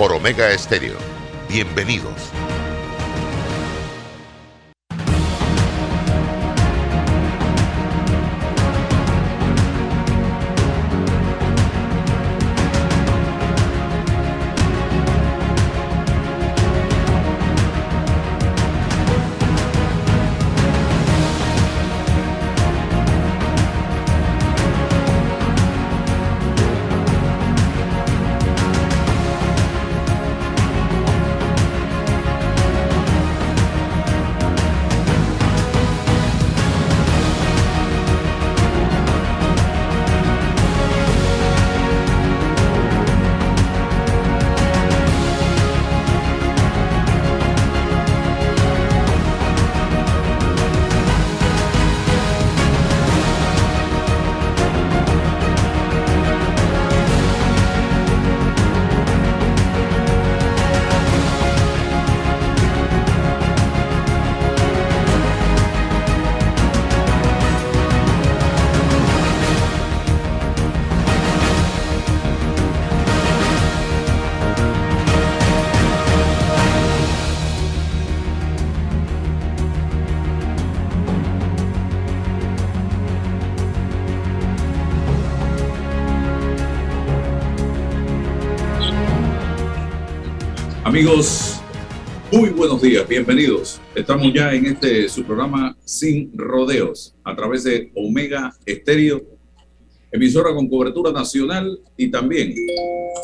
por Omega Estéreo. Bienvenidos. Amigos, muy buenos días, bienvenidos. Estamos ya en este su programa Sin Rodeos a través de Omega Estéreo, emisora con cobertura nacional y también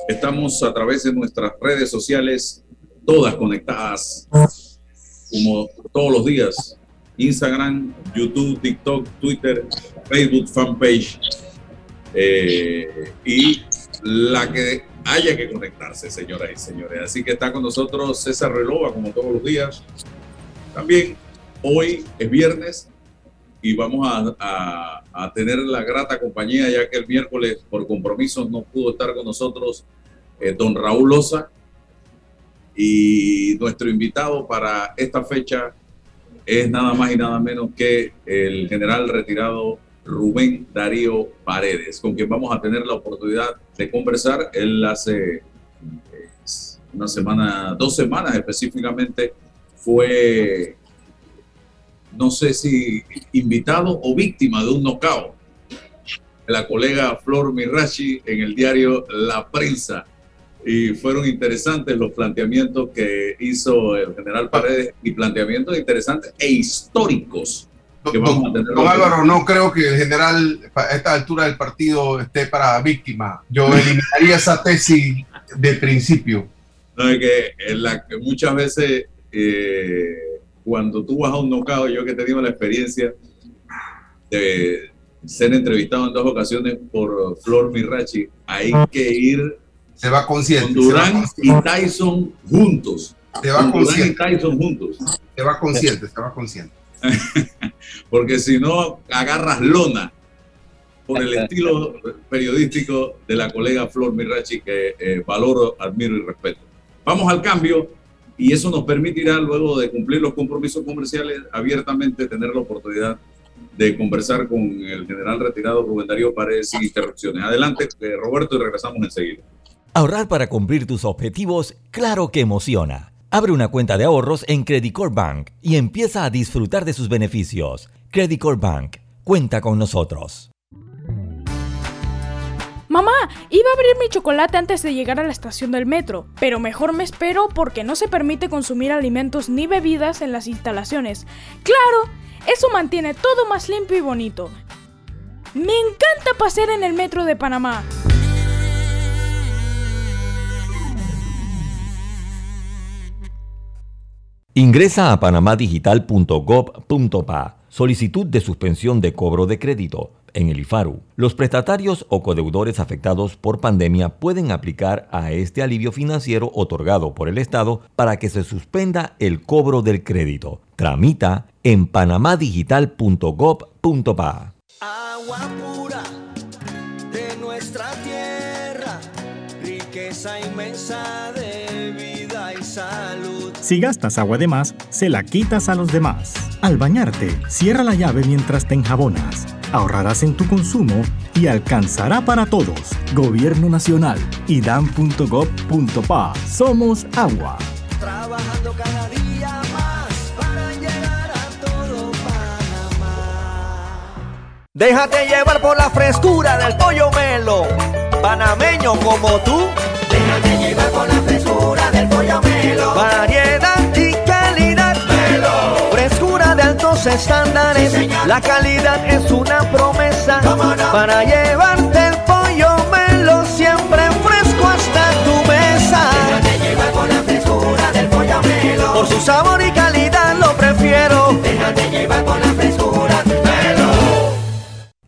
estamos a través de nuestras redes sociales, todas conectadas como todos los días. Instagram, YouTube, TikTok, Twitter, Facebook, fanpage eh, y la que haya que conectarse, señoras y señores. Así que está con nosotros César Relova, como todos los días. También hoy es viernes y vamos a, tener la grata compañía, ya que el miércoles por compromisos no pudo estar con nosotros eh, don Raúl Loza. Y nuestro invitado para esta fecha es nada más y nada menos que el general retirado Rubén Darío Paredes, con quien vamos a tener la oportunidad de conversar. Él hace eh, una semana, dos semanas específicamente, fue, no sé si invitado o víctima de un knockout la colega Flor Mirachi en el diario La Prensa. Y fueron interesantes los planteamientos que hizo el general Paredes y planteamientos interesantes e históricos Don, Álvaro, no creo que el general a esta altura del partido esté para víctima. Yo eliminaría esa tesis de principio. No, es que, la, muchas veces eh, cuando tú vas a un nocao, yo que he tenido la experiencia de ser entrevistado en dos ocasiones por Flor Mirachi, hay que ir se va consciente, con Durán y Tyson juntos. Se va consciente. Durán y Tyson juntos. Se va consciente, se va consciente. porque si no agarras lona por el estilo periodístico de la colega Flor Mirachi que eh, valoro, admiro y respeto. Vamos al cambio y eso nos permitirá luego de cumplir los compromisos comerciales abiertamente tener la oportunidad de conversar con el general retirado Rubén Darío Paredes sin interrupciones. Adelante, eh, Roberto, y regresamos enseguida. Ahorrar para cumplir tus objetivos, claro que emociona. Abre una cuenta de ahorros en Credit Bank y empieza a disfrutar de sus beneficios. Credit Bank, cuenta con nosotros. Mamá, iba a abrir mi chocolate antes de llegar a la estación del metro, pero mejor me espero porque no se permite consumir alimentos ni bebidas en las instalaciones. Claro, eso mantiene todo más limpio y bonito. Me encanta pasear en el metro de Panamá. Ingresa a panamadigital.gov.pa. Solicitud de suspensión de cobro de crédito. En el IFARU, los prestatarios o codeudores afectados por pandemia pueden aplicar a este alivio financiero otorgado por el Estado para que se suspenda el cobro del crédito. Tramita en panamadigital.gov.pa. Agua pura de nuestra tierra, riqueza inmensa de vida y salud si gastas agua de más, se la quitas a los demás. Al bañarte, cierra la llave mientras te enjabonas. ahorrarás en tu consumo y alcanzará para todos. Gobierno Nacional, idam.gov.pa. Somos agua. Trabajando cada día más para llegar a todo Panamá. Déjate llevar por la frescura del pollo melo, panameño como tú. Déjate llevar por la frescura del pollo melo. Variedad estándares. la calidad es una promesa para llevarte el pollo melo siempre fresco hasta tu mesa. Déjate llevar por la frescura del pollo melo. Por su sabor y calidad lo prefiero. Déjate llevar por la frescura melo.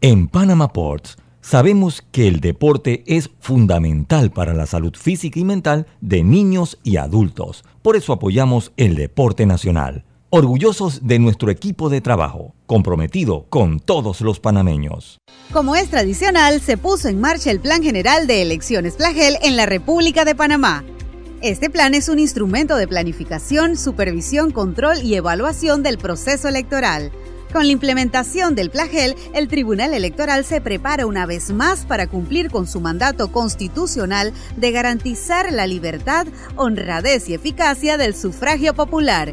En Panama Ports sabemos que el deporte es fundamental para la salud física y mental de niños y adultos. Por eso apoyamos el deporte nacional. Orgullosos de nuestro equipo de trabajo, comprometido con todos los panameños. Como es tradicional, se puso en marcha el Plan General de Elecciones Plagel en la República de Panamá. Este plan es un instrumento de planificación, supervisión, control y evaluación del proceso electoral. Con la implementación del Plagel, el Tribunal Electoral se prepara una vez más para cumplir con su mandato constitucional de garantizar la libertad, honradez y eficacia del sufragio popular.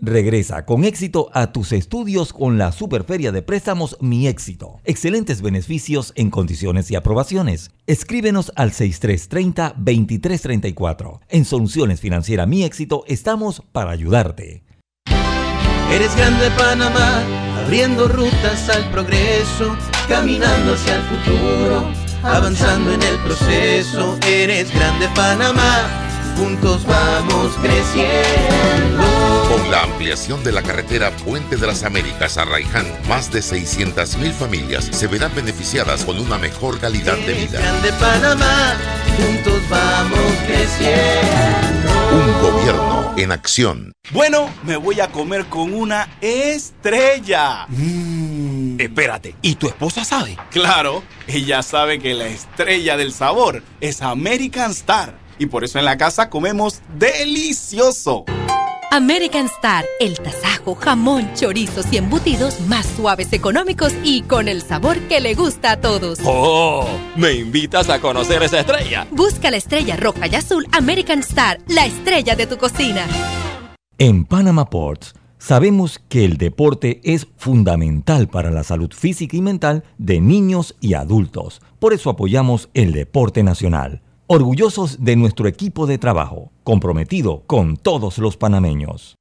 Regresa con éxito a tus estudios con la Superferia de Préstamos Mi Éxito. Excelentes beneficios en condiciones y aprobaciones. Escríbenos al 6330-2334. En Soluciones Financieras Mi Éxito estamos para ayudarte. Eres grande Panamá, abriendo rutas al progreso, caminando hacia el futuro, avanzando en el proceso. Eres grande Panamá, juntos vamos creciendo. Con la ampliación de la carretera Puente de las Américas a Raiján, más de 600.000 familias se verán beneficiadas con una mejor calidad de vida. Grande Panamá, juntos vamos creciendo. Un gobierno en acción. Bueno, me voy a comer con una estrella. Mm. Espérate, ¿y tu esposa sabe? Claro, ella sabe que la estrella del sabor es American Star. Y por eso en la casa comemos delicioso. American Star, el tasajo, jamón, chorizos y embutidos más suaves, económicos y con el sabor que le gusta a todos. ¡Oh! ¿Me invitas a conocer esa estrella? Busca la estrella roja y azul American Star, la estrella de tu cocina. En Panama Ports sabemos que el deporte es fundamental para la salud física y mental de niños y adultos. Por eso apoyamos el deporte nacional. Orgullosos de nuestro equipo de trabajo, comprometido con todos los panameños.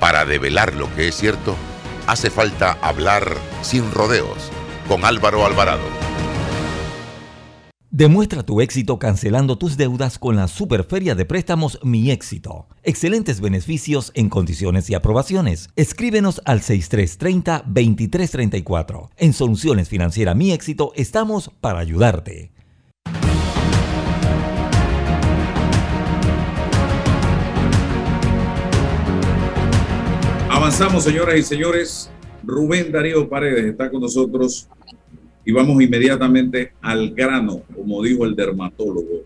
Para develar lo que es cierto, hace falta hablar sin rodeos con Álvaro Alvarado. Demuestra tu éxito cancelando tus deudas con la Superferia de Préstamos Mi Éxito. Excelentes beneficios en condiciones y aprobaciones. Escríbenos al 6330-2334. En Soluciones Financieras Mi Éxito estamos para ayudarte. Avanzamos, señoras y señores. Rubén Darío Paredes está con nosotros y vamos inmediatamente al grano, como dijo el dermatólogo.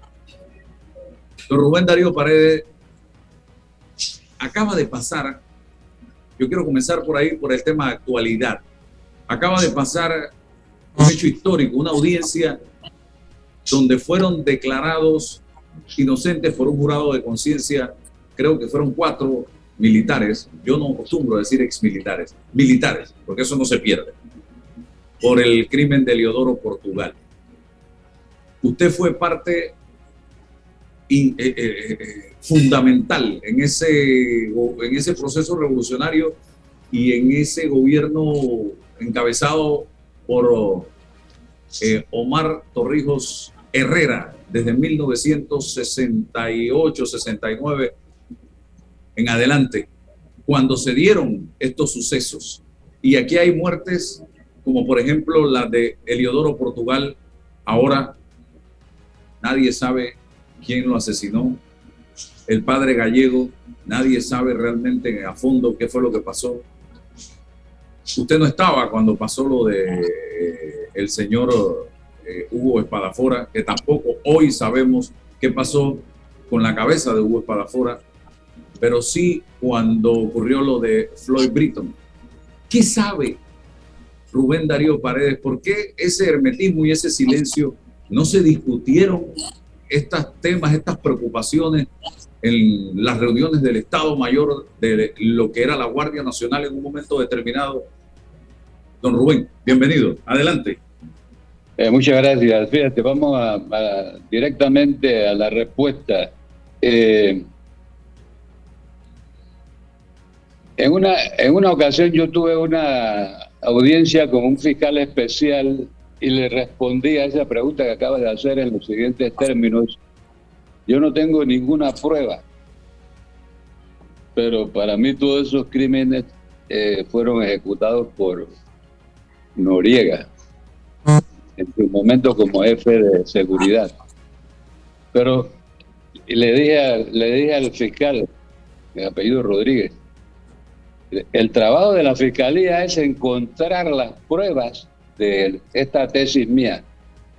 Don Rubén Darío Paredes acaba de pasar, yo quiero comenzar por ahí, por el tema de actualidad. Acaba de pasar un hecho histórico, una audiencia donde fueron declarados inocentes por un jurado de conciencia, creo que fueron cuatro militares, yo no acostumbro a decir exmilitares, militares, porque eso no se pierde, por el crimen de Leodoro Portugal. Usted fue parte eh, eh, eh, fundamental en ese, en ese proceso revolucionario y en ese gobierno encabezado por Omar Torrijos Herrera desde 1968-69 en adelante, cuando se dieron estos sucesos. Y aquí hay muertes como por ejemplo la de Eliodoro Portugal, ahora nadie sabe quién lo asesinó. El padre gallego, nadie sabe realmente a fondo qué fue lo que pasó. Usted no estaba cuando pasó lo de eh, el señor eh, Hugo Espadafora, que tampoco hoy sabemos qué pasó con la cabeza de Hugo Espadafora, pero sí cuando ocurrió lo de Floyd Britton. ¿Qué sabe Rubén Darío Paredes? ¿Por qué ese hermetismo y ese silencio no se discutieron estos temas, estas preocupaciones en las reuniones del Estado Mayor de lo que era la Guardia Nacional en un momento determinado. Don Rubén, bienvenido. Adelante. Eh, muchas gracias. Fíjate, vamos a, directamente a la respuesta. Eh, en, una, en una ocasión yo tuve una audiencia con un fiscal especial y le respondí a esa pregunta que acaba de hacer en los siguientes términos. Yo no tengo ninguna prueba, pero para mí todos esos crímenes eh, fueron ejecutados por Noriega en su momento como jefe de seguridad. Pero le dije, le dije al fiscal, de apellido Rodríguez, el trabajo de la fiscalía es encontrar las pruebas de esta tesis mía.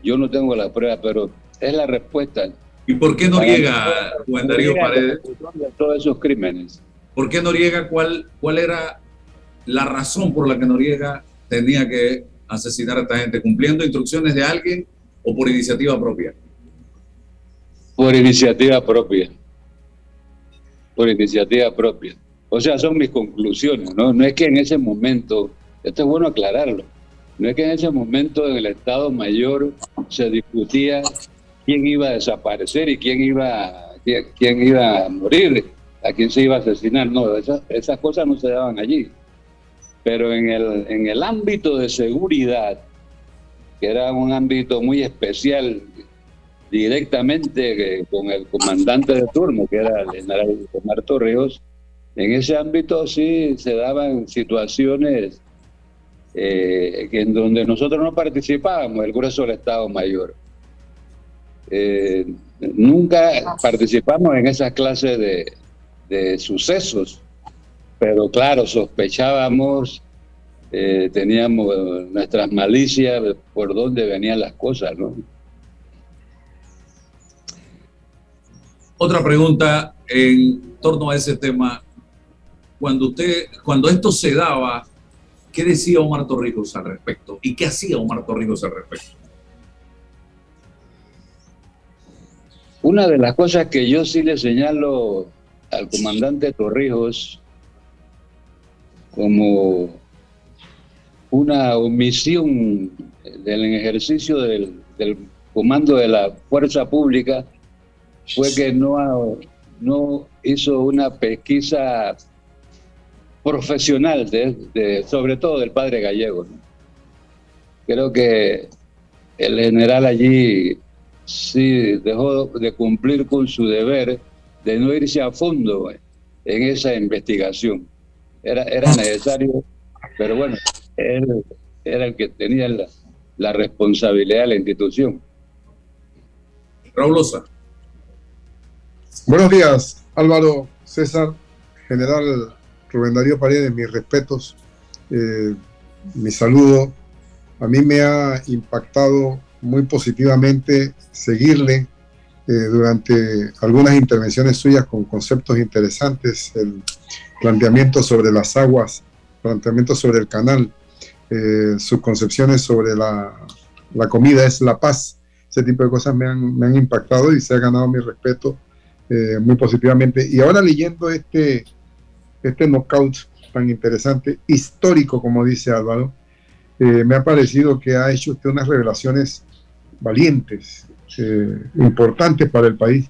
Yo no tengo la prueba, pero es la respuesta. ¿Y por qué Noriega, Juan Darío Paredes? De todos esos crímenes. ¿Por qué Noriega? ¿Cuál, ¿Cuál era la razón por la que Noriega tenía que asesinar a esta gente? ¿Cumpliendo instrucciones de alguien o por iniciativa propia? Por iniciativa propia. Por iniciativa propia. O sea, son mis conclusiones, ¿no? No es que en ese momento, esto es bueno aclararlo, no es que en ese momento en el Estado Mayor se discutía quién iba a desaparecer y quién iba, quién, iba a morir, a quién se iba a asesinar. No, esas, esas cosas no se daban allí. Pero en el, en el ámbito de seguridad, que era un ámbito muy especial, directamente con el comandante de turno, que era el general Omar Torreos, en ese ámbito sí se daban situaciones eh, en donde nosotros no participábamos, el grueso del Estado Mayor. Eh, nunca participamos en esas clases de, sucesos, pero claro, sospechábamos, eh, teníamos nuestras malicias por dónde venían las cosas, ¿no? Otra pregunta en torno a ese tema. Cuando usted, cuando esto se daba, ¿Qué decía Omar Torrijos al respecto? ¿Y qué hacía Omar Torrijos al respecto? Una de las cosas que yo sí le señalo al comandante Torrijos como una omisión del ejercicio del, comando de la fuerza pública fue que no, no hizo una pesquisa profesional, de, sobre todo del padre gallego. Creo que el general allí sí dejó de cumplir con su deber de no irse a fondo en esa investigación. Era, era necesario, pero bueno, él era el que tenía la, la responsabilidad de la institución. Raúl Osa. Buenos días, Álvaro, César, general Rubén Darío Paredes, mis respetos, eh, mi saludo. A mí me ha impactado muy positivamente seguirle eh, durante algunas intervenciones suyas con conceptos interesantes, el planteamiento sobre las aguas, planteamiento sobre el canal, eh, sus concepciones sobre la, la, comida es la paz. Ese tipo de cosas me han, me han impactado y se ha ganado mi respeto eh, muy positivamente. Y ahora leyendo este, este knockout tan interesante, histórico, como dice Álvaro, eh, me ha parecido que ha hecho usted unas revelaciones valientes, eh, importantes para el país,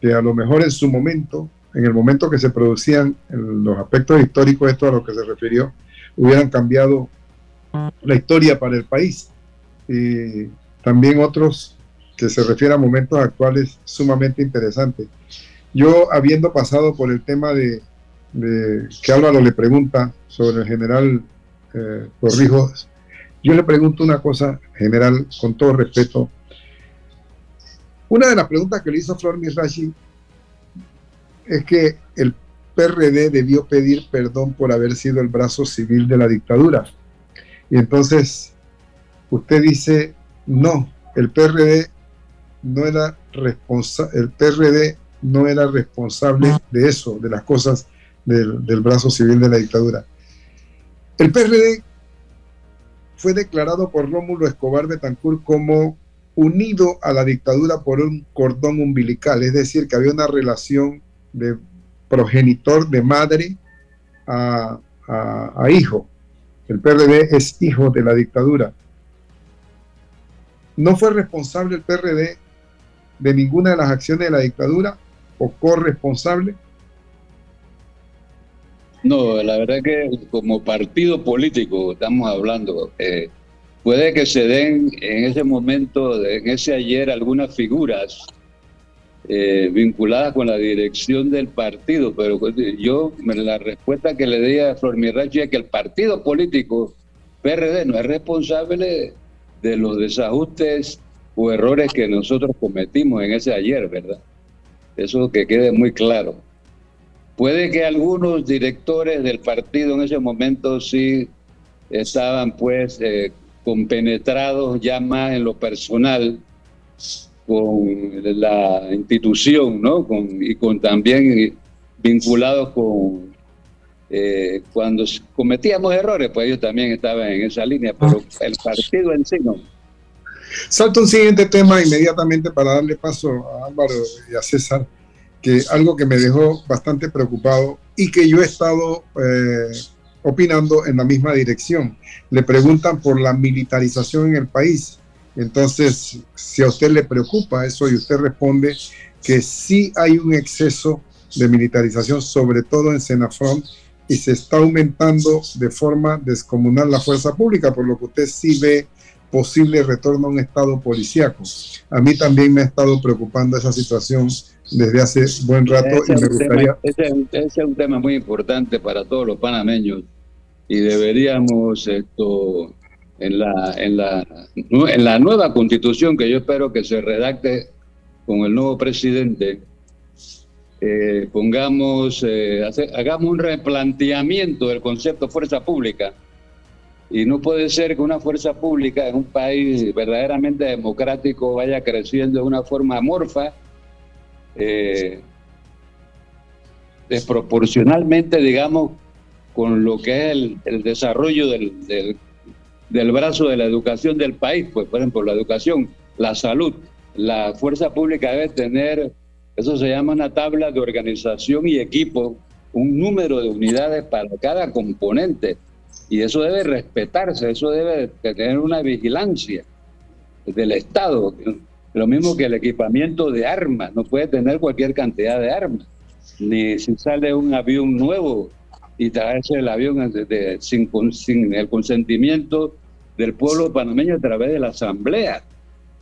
que a lo mejor en su momento, en el momento que se producían los aspectos históricos, esto a lo que se refirió, hubieran cambiado la historia para el país. Y también otros que se refieren a momentos actuales sumamente interesantes. Yo, habiendo pasado por el tema de, que Álvaro le pregunta sobre el general eh, yo le pregunto una cosa, general, con todo respeto. Una de las preguntas que le hizo Flor Mirachi es que el PRD debió pedir perdón por haber sido el brazo civil de la dictadura. Y entonces usted dice, no, el PRD no era responsable, el PRD no era responsable de eso, de las cosas del, brazo civil de la dictadura. El PRD fue declarado por Rómulo Escobar Betancourt como unido a la dictadura por un cordón umbilical, es decir, que había una relación de progenitor de madre a, hijo. El PRD es hijo de la dictadura. No fue responsable el PRD de ninguna de las acciones de la dictadura o corresponsable. No, la verdad que como partido político estamos hablando, eh, puede que se den en ese momento, en ese ayer, algunas figuras eh, vinculadas con la dirección del partido, pero pues, yo la respuesta que le di a Flor Mirachi es que el partido político PRD no es responsable de los desajustes o errores que nosotros cometimos en ese ayer, ¿verdad? Eso que quede muy claro. Puede que algunos directores del partido en ese momento sí estaban pues eh, compenetrados ya más en lo personal con la institución, ¿no? Con, y con también vinculados con eh, cuando cometíamos errores, pues ellos también estaban en esa línea, pero el partido en sí no. Salto un siguiente tema inmediatamente para darle paso a Álvaro y a César que algo que me dejó bastante preocupado y que yo he estado eh, opinando en la misma dirección. Le preguntan por la militarización en el país. Entonces, si a usted le preocupa eso y usted responde que sí hay un exceso de militarización, sobre todo en Senafront, y se está aumentando de forma descomunal la fuerza pública, por lo que usted sí ve posible retorno a un estado policíaco. A mí también me ha estado preocupando esa situación desde hace buen rato ese y me gustaría... ese, es un tema muy importante para todos los panameños y deberíamos esto en la, en la, en la nueva constitución que yo espero que se redacte con el nuevo presidente, eh, pongamos, eh, hagamos un replanteamiento del concepto fuerza pública. Y no puede ser que una fuerza pública en un país verdaderamente democrático vaya creciendo de una forma amorfa eh, desproporcionalmente, digamos, con lo que es el, desarrollo del, del, brazo de la educación del país, pues por ejemplo la educación, la salud, la fuerza pública debe tener, eso se llama una tabla de organización y equipo, un número de unidades para cada componente, y eso debe respetarse, eso debe tener una vigilancia del Estado. Lo mismo que el equipamiento de armas, no puede tener cualquier cantidad de armas. Ni si sale un avión nuevo y traerse el avión sin, sin el consentimiento del pueblo panameño a través de la asamblea.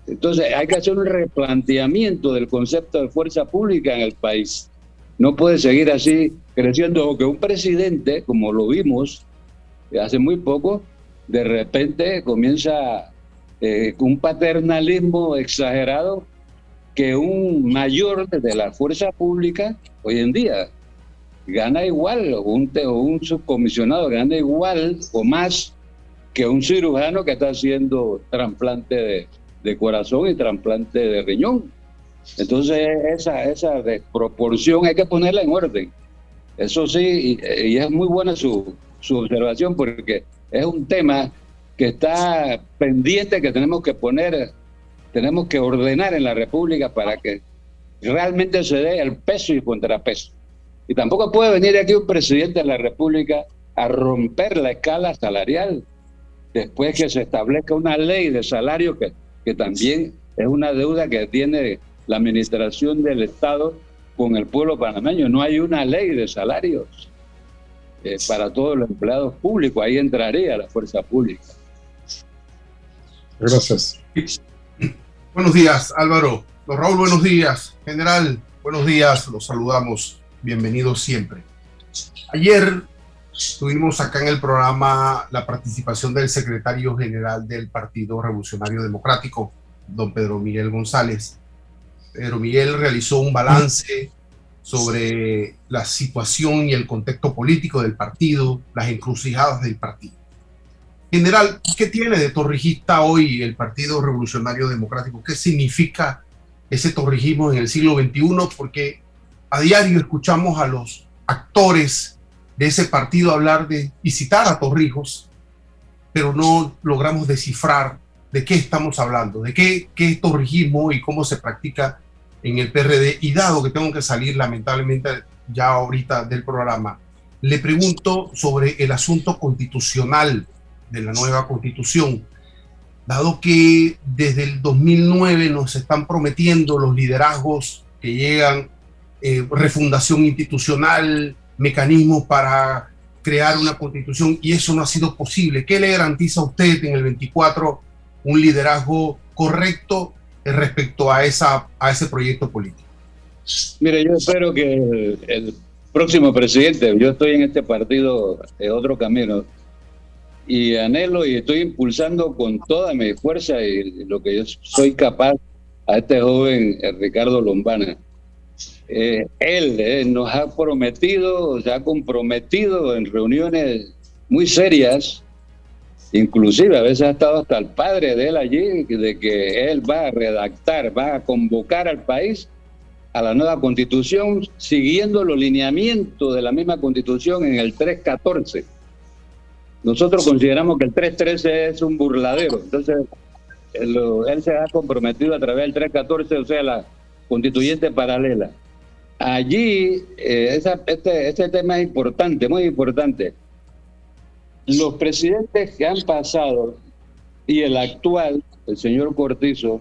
Entonces hay que hacer un replanteamiento del concepto de fuerza pública en el país. No puede seguir así creciendo o que un presidente, como lo vimos hace muy poco, de repente comienza eh, un paternalismo exagerado que un mayor de la fuerza pública hoy en día gana igual, o un, un subcomisionado gana igual o más que un cirujano que está haciendo trasplante de, corazón y trasplante de riñón. Entonces esa, esa desproporción hay que ponerla en orden. Eso sí, y, es muy buena su, su observación porque es un tema que está pendiente que tenemos que poner, tenemos que ordenar en la República para que realmente se dé el peso y contrapeso. Y tampoco puede venir aquí un presidente de la República a romper la escala salarial después que se establezca una ley de salario que, que también es una deuda que tiene la administración del Estado con el pueblo panameño. No hay una ley de salarios eh, para todos los empleados públicos. Ahí entraría la fuerza pública. Gracias. Buenos días, Álvaro. Don Raúl, buenos días. General, buenos días. Los saludamos. Bienvenidos siempre. Ayer tuvimos acá en el programa la participación del secretario general del Partido Revolucionario Democrático, don Pedro Miguel González. Pedro Miguel realizó un balance sobre la situación y el contexto político del partido, las encrucijadas del partido. General, ¿qué tiene de torrijista hoy el Partido Revolucionario Democrático? ¿Qué significa ese torrijismo en el siglo XXI? Porque a diario escuchamos a los actores de ese partido hablar de visitar a Torrijos, pero no logramos descifrar de qué estamos hablando, de qué, qué es torrijismo y cómo se practica en el PRD. Y dado que tengo que salir lamentablemente ya ahorita del programa, le pregunto sobre el asunto constitucional de la nueva constitución. Dado que desde el 2009 nos están prometiendo los liderazgos que llegan, eh, refundación institucional, mecanismos para crear una constitución y eso no ha sido posible. ¿Qué le garantiza a usted en el 24 un liderazgo correcto respecto a, esa, a ese proyecto político? Mire, yo espero que el, próximo presidente, yo estoy en este partido de otro camino y anhelo y estoy impulsando con toda mi fuerza y lo que yo soy capaz a este joven Ricardo Lombana. Eh, él eh, nos ha prometido, se ha comprometido en reuniones muy serias Inclusive a veces ha estado hasta el padre de él allí, de que él va a redactar, va a convocar al país a la nueva constitución siguiendo los lineamientos de la misma constitución en el 314. Nosotros consideramos que el 313 es un burladero, entonces él, se ha comprometido a través del 314, o sea, la constituyente paralela. Allí, eh, este, este tema es importante, muy importante los presidentes que han pasado y el actual, el señor Cortizo,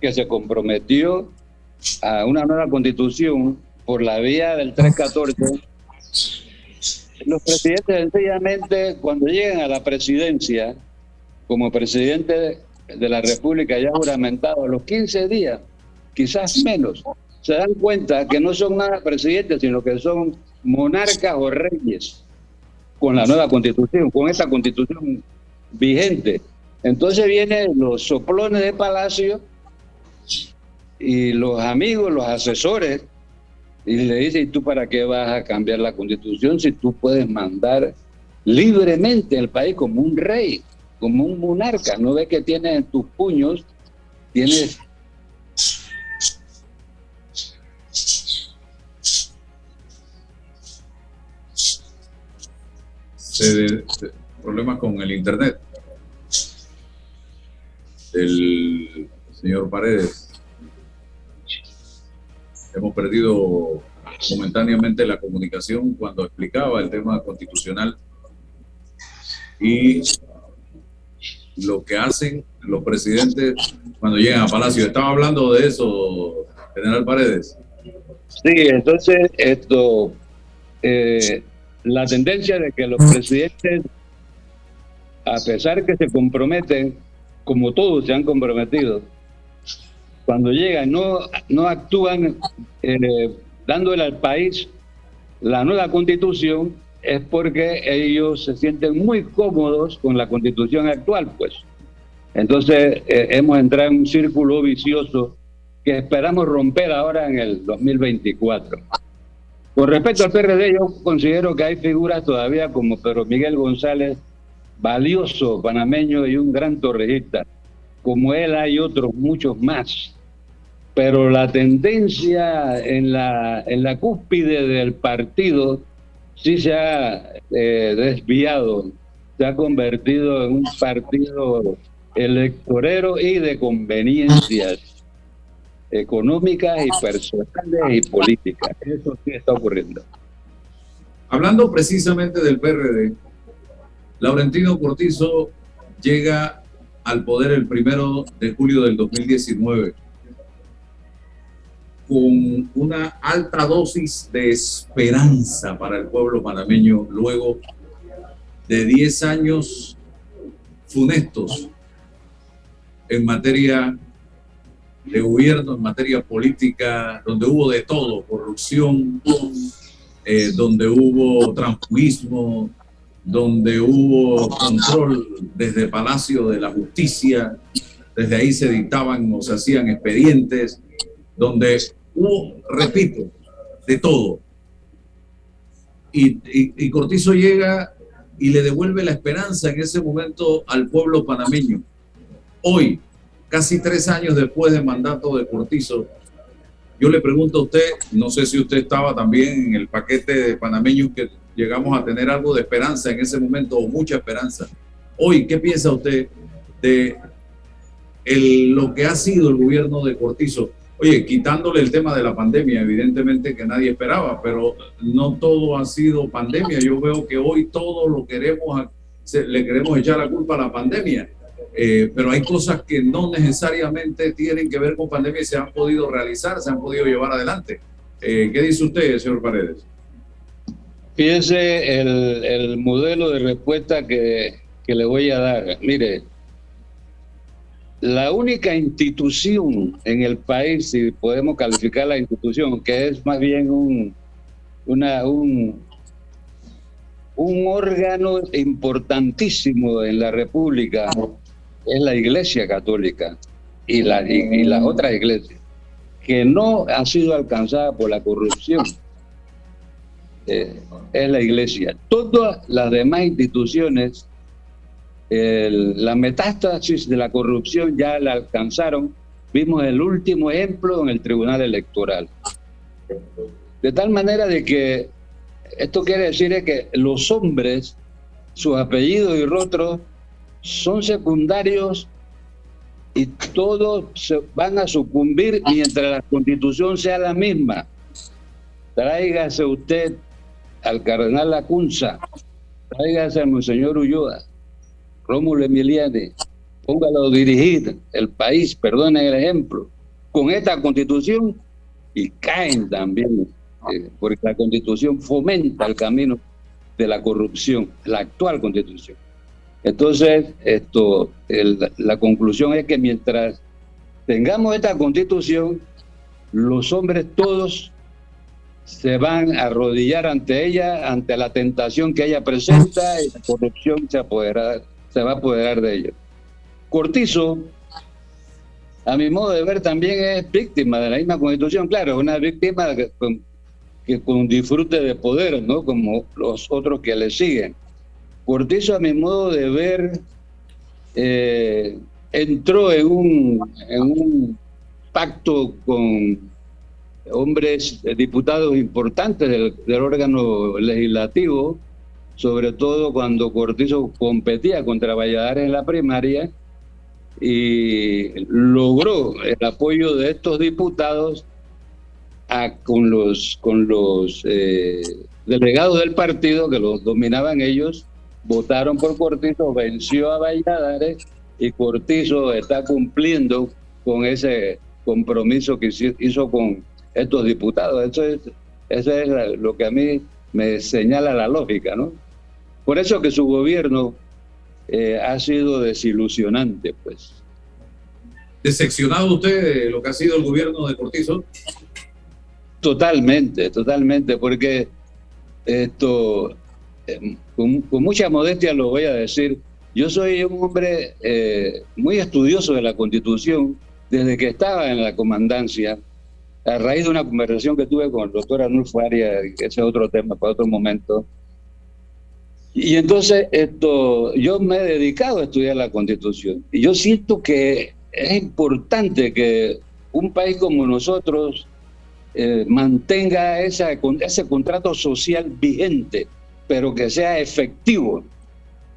que se comprometió a una nueva constitución por la vía del 314, los presidentes sencillamente cuando llegan a la presidencia, como presidente de la República ya juramentado, a los 15 días, quizás menos, se dan cuenta que no son nada presidentes, sino que son monarcas o reyes con la nueva constitución, con esta constitución vigente. Entonces vienen los soplones de Palacio y los amigos, los asesores, y le dicen, ¿y tú para qué vas a cambiar la constitución si tú puedes mandar libremente el país como un rey, como un monarca? ¿No ves que tienes en tus puños, tienes problemas con el Internet el señor Paredes. Hemos perdido momentáneamente la comunicación cuando explicaba el tema constitucional y lo que hacen los presidentes cuando llegan a Palacio. Estaba hablando de eso, General Paredes. Sí, entonces esto, eh, la tendencia de que los presidentes, a pesar que se comprometen, como todos se han comprometido, cuando llegan no, no actúan eh, dándole al país la nueva constitución, es porque ellos se sienten muy cómodos con la constitución actual, pues. Entonces eh, hemos entrado en un círculo vicioso que esperamos romper ahora en el 2024. Con respecto al PRD, yo considero que hay figuras todavía como Pedro Miguel González, valioso panameño y un gran torrejista. Como él hay otros muchos más pero la tendencia en la, cúspide del partido sí se ha eh, desviado, se ha convertido en un partido electorero y de conveniencias económicas y personales y políticas. Eso sí está ocurriendo. Hablando precisamente del PRD, Laurentino Cortizo llega al poder el primero de julio del 2019 con una alta dosis de esperanza para el pueblo panameño luego de 10 años funestos en materia de gobierno, en materia política, donde hubo de todo, corrupción, eh, donde hubo transfugismo, donde hubo control desde Palacio de la Justicia, desde ahí se dictaban o se hacían expedientes, donde hubo, repito, de todo. Y, Cortizo llega y le devuelve la esperanza en ese momento al pueblo panameño. Hoy, casi tres años después del mandato de Cortizo, yo le pregunto a usted, no sé si usted estaba también en el paquete de panameños que llegamos a tener algo de esperanza en ese momento o mucha esperanza. Hoy, ¿qué piensa usted de lo que ha sido el gobierno de Cortizo? Oye, quitándole el tema de la pandemia, evidentemente que nadie esperaba, pero no todo ha sido pandemia. Yo veo que hoy todo lo queremos, le queremos echar la culpa a la pandemia. Eh, pero hay cosas que no necesariamente tienen que ver con pandemia y se han podido realizar, se han podido llevar adelante. Eh, ¿Qué dice usted, señor Paredes? Fíjese el, el modelo de respuesta que, que le voy a dar. Mire, la única institución en el país, si podemos calificar la institución, que es más bien un, órgano importantísimo en la República, es la Iglesia Católica y, la, y las otras iglesias, que no ha sido alcanzada por la corrupción eh, es la iglesia. Todas las demás instituciones, la metástasis de la corrupción ya la alcanzaron. Vimos el último ejemplo en el Tribunal Electoral. De tal manera de que esto quiere decir que los hombres, sus apellidos y rostros son secundarios y todos se van a sucumbir mientras la constitución sea la misma. Tráigase usted al cardenal Lacunza, tráigase al Monseñor Ulloa, Rómulo Emiliani, póngalo a dirigir el país, perdonen el ejemplo, con esta constitución y caen también, eh, porque la constitución fomenta el camino de la corrupción, la actual constitución. Entonces, esto, la conclusión es que mientras tengamos esta constitución, los hombres todos se van a arrodillar ante ella, ante la tentación que ella presenta y la corrupción se, se va a apoderar de ellos. Cortizo, a mi modo de ver, también es víctima de la misma constitución. Claro, una víctima que con, disfrute de poder, ¿no? Como los otros que le siguen. Cortizo, a mi modo de ver, eh, entró en un, en un pacto con hombres, eh, diputados importantes del, órgano legislativo, sobre todo cuando Cortizo competía contra Valladares en la primaria y logró el apoyo de estos diputados con los, con los eh, delegados del partido que los dominaban ellos, votaron por Cortizo, venció a Valladares y Cortizo está cumpliendo con ese compromiso que hizo con estos diputados. Eso es, eso es lo que a mí me señala la lógica, ¿no? Por eso que su gobierno eh, ha sido desilusionante, pues. ¿Decepcionado usted de lo que ha sido el gobierno de Cortizo? Totalmente, totalmente, porque esto, eh, con, mucha modestia lo voy a decir, yo soy un hombre eh, muy estudioso de la Constitución desde que estaba en la comandancia a raíz de una conversación que tuve con el doctor Arnulfo Arias, que ese es otro tema para otro momento. Y entonces esto, yo me he dedicado a estudiar la constitución. Y yo siento que es importante que un país como nosotros eh, mantenga esa, ese contrato social vigente, pero que sea efectivo,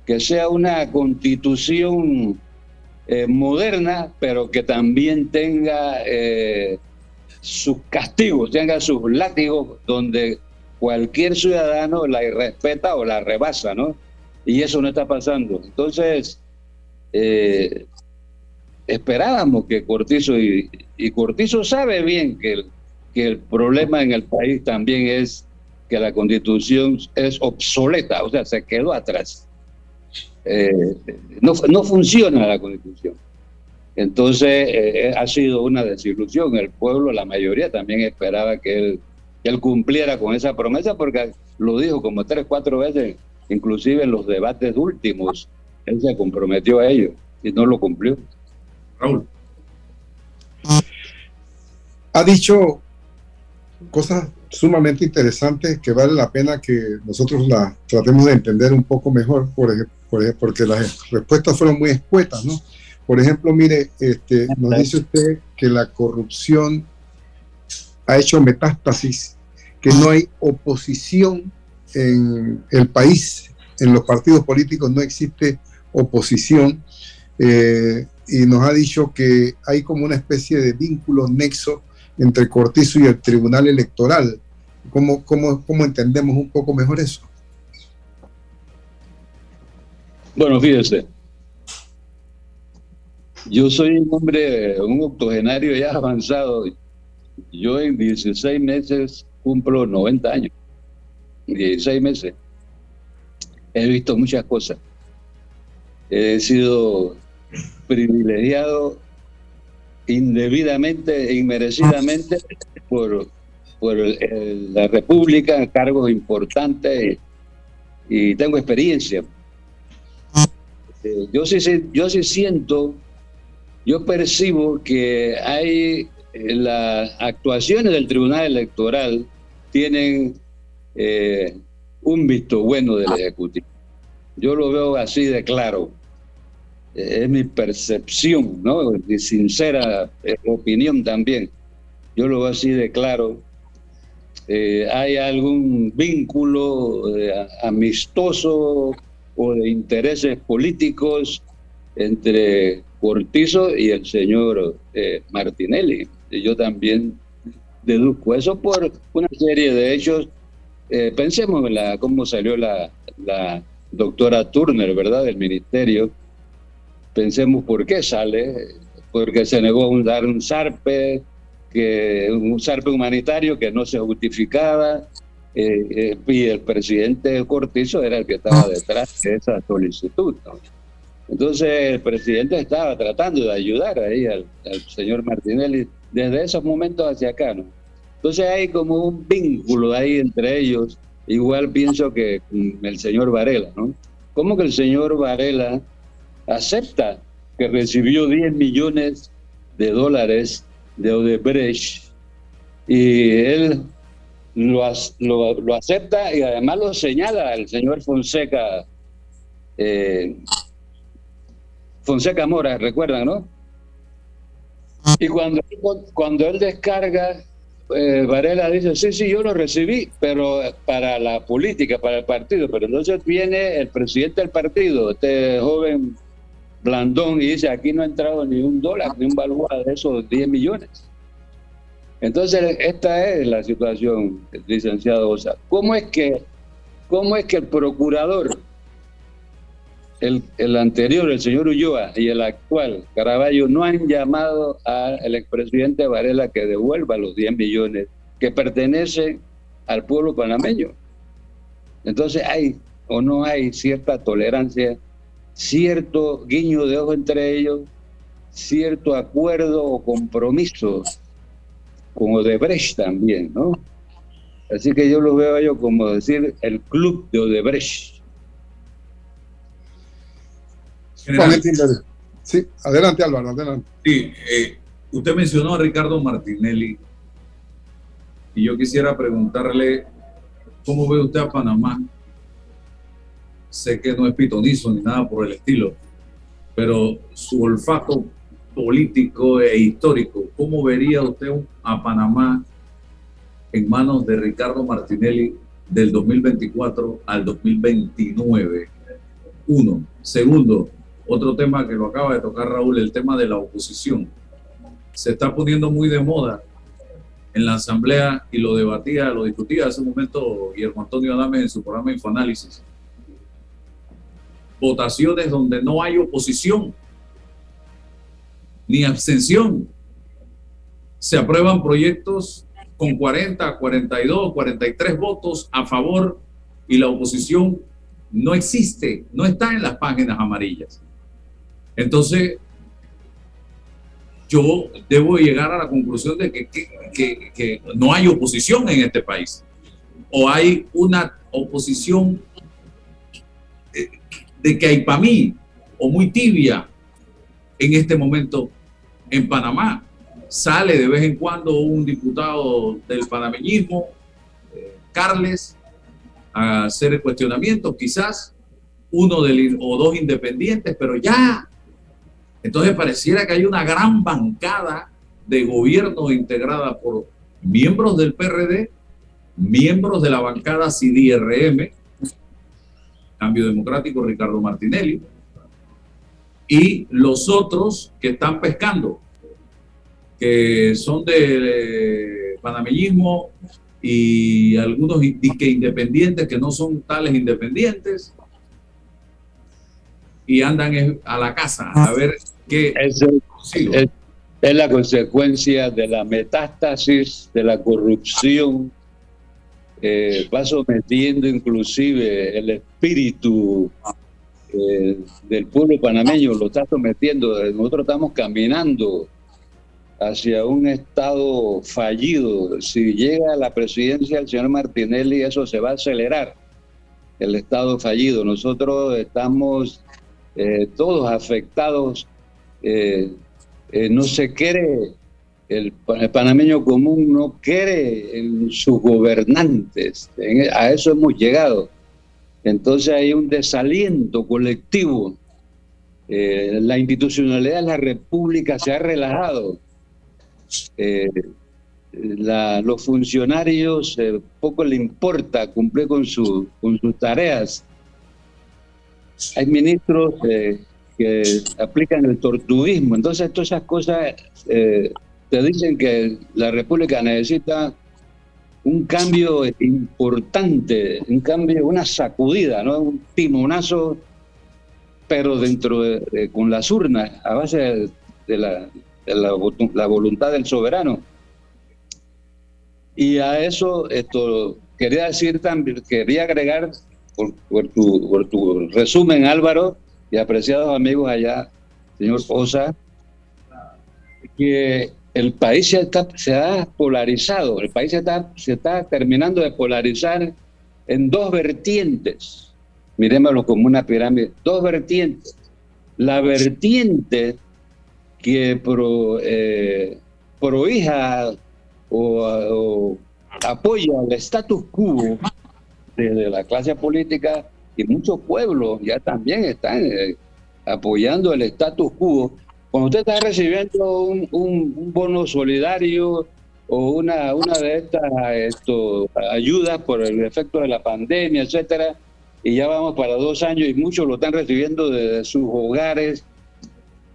que sea una constitución eh, moderna, pero que también tenga eh, sus castigos, tenga sus látigos donde cualquier ciudadano la irrespeta o la rebasa, ¿no? Y eso no está pasando. Entonces, eh, esperábamos que Cortizo, y, Cortizo sabe bien que el, que el problema en el país también es que la constitución es obsoleta, o sea, se quedó atrás. Eh, no, no funciona la constitución. Entonces, eh, ha sido una desilusión. El pueblo, la mayoría, también esperaba que él, que él cumpliera con esa promesa, porque lo dijo como tres, cuatro veces, inclusive en los debates últimos, él se comprometió a ello y no lo cumplió. Raúl. Ha dicho cosas sumamente interesantes que vale la pena que nosotros las tratemos de entender un poco mejor, por ejemplo, porque las respuestas fueron muy escuetas, ¿no? Por ejemplo, mire, este, nos dice usted que la corrupción ha hecho metástasis, que no hay oposición en el país, en los partidos políticos no existe oposición, eh, y nos ha dicho que hay como una especie de vínculo nexo entre Cortizo y el Tribunal Electoral. ¿Cómo, cómo, cómo entendemos un poco mejor eso? Bueno, fíjese, yo soy un hombre, un octogenario ya avanzado. Yo en 16 meses cumplo 90 años. 16 meses. He visto muchas cosas. He sido privilegiado indebidamente e inmerecidamente por, por la República, cargos importantes y, tengo experiencia. Eh, yo sí, yo sí siento, yo percibo que hay eh, las actuaciones del Tribunal Electoral tienen eh, un visto bueno del Ejecutivo. Yo lo veo así de claro es mi percepción, ¿no? Mi sincera eh, opinión también. Yo lo veo así de claro. Eh, hay algún vínculo eh, amistoso o de intereses políticos entre Cortizo y el señor Martinelli. Y yo también deduzco eso por una serie de hechos. pensemos en la, cómo salió la, la doctora Turner, ¿verdad?, del ministerio Pensemos por qué sale, porque se negó a dar un zarpe, que, un zarpe humanitario que no se justificaba, eh, eh, y el presidente Cortizo era el que estaba detrás de esa solicitud. Entonces el presidente estaba tratando de ayudar ahí al, señor Martinelli desde esos momentos hacia acá. ¿no? Entonces hay como un vínculo ahí entre ellos, igual pienso que el señor Varela. ¿no? ¿Cómo que el señor Varela acepta que recibió 10 millones de dólares de Odebrecht y él lo, lo, acepta y además lo señala el señor Fonseca, eh, Fonseca Mora, recuerdan, ¿no? Y cuando, cuando él descarga, eh, Varela dice, sí, sí, yo lo recibí, pero para la política, para el partido, pero entonces viene el presidente del partido, este joven Blandón y dice, aquí no ha entrado ni un dólar, ni un valor de esos 10 millones. Entonces, esta es la situación, licenciado Osa. ¿Cómo es que, cómo es que el procurador, el, anterior, el señor Ulloa, y el actual, Caraballo, no han llamado al expresidente Varela que devuelva los 10 millones que pertenecen al pueblo panameño? Entonces, hay o no hay cierta tolerancia cierto guiño de ojo entre ellos, cierto acuerdo o compromiso con Odebrecht también, ¿no? Así que yo lo veo yo como decir el club de Odebrecht. Sí, adelante Álvaro, adelante. Sí, eh, usted mencionó a Ricardo Martinelli y yo quisiera preguntarle cómo ve usted a Panamá sé que no es pitonizo ni nada por el estilo, pero su olfato político e histórico, ¿cómo vería usted a Panamá en manos de Ricardo Martinelli del 2024 al 2029? Uno. Segundo, otro tema que lo acaba de tocar Raúl, el tema de la oposición. Se está poniendo muy de moda en la asamblea y lo debatía, lo discutía hace un momento Guillermo Antonio Adame en su programa Infoanálisis. Votaciones donde no hay oposición ni abstención. Se aprueban proyectos con 40, 42, 43 votos a favor y la oposición no existe, no está en las páginas amarillas. Entonces, yo debo llegar a la conclusión de que, que, no hay oposición en este país. O hay una oposición de, de que hay para mí, o muy tibia en este momento en Panamá. Sale de vez en cuando un diputado del panameñismo, eh, Carles, a hacer cuestionamientos, quizás uno del, o dos independientes, pero ya. Entonces pareciera que hay una gran bancada de gobierno integrada por miembros del PRD, miembros de la bancada CIDRM, Cambio Democrático Ricardo Martinelli, y los otros que están pescando, que son de panameñismo y algunos que independientes que no son tales independientes y andan a la casa a ver qué es, es, es la consecuencia de la metástasis de la corrupción eh, va sometiendo inclusive el espíritu eh, del pueblo panameño lo está sometiendo. Nosotros estamos caminando hacia un estado fallido. Si llega a la presidencia el señor Martinelli, eso se va a acelerar, el estado fallido. Nosotros estamos eh, todos afectados. Eh, no se quiere, el, panameño común no quiere en sus gobernantes. a eso hemos llegado. Entonces hay un desaliento colectivo. Eh, la institucionalidad de la República se ha relajado. Eh, los funcionarios eh, poco le importa cumplir con sus tareas. Hay ministros que aplican el tortuguismo. Entonces, todas esas cosas te dicen que la República necesita un cambio importante, un cambio, una sacudida, ¿no? un timonazo, pero dentro de, con las urnas, a base de, la, la, voluntad del soberano. Y a eso esto quería decir también, quería agregar por, por, tu, por tu resumen, Álvaro, y apreciados amigos allá, señor Osa, que el país se, está, se ha polarizado, el país se está, se está terminando de polarizar en dos vertientes. Miremoslo como una pirámide, dos vertientes. La vertiente que pro, eh, prohija o, apoya el status quo de, la clase política y muchos pueblos ya también están eh, apoyando el status quo. Cuando usted está recibiendo un, bono solidario o una, una de estas ayudas por el efecto de la pandemia, etcétera, y ya vamos para dos años y muchos lo están recibiendo desde sus hogares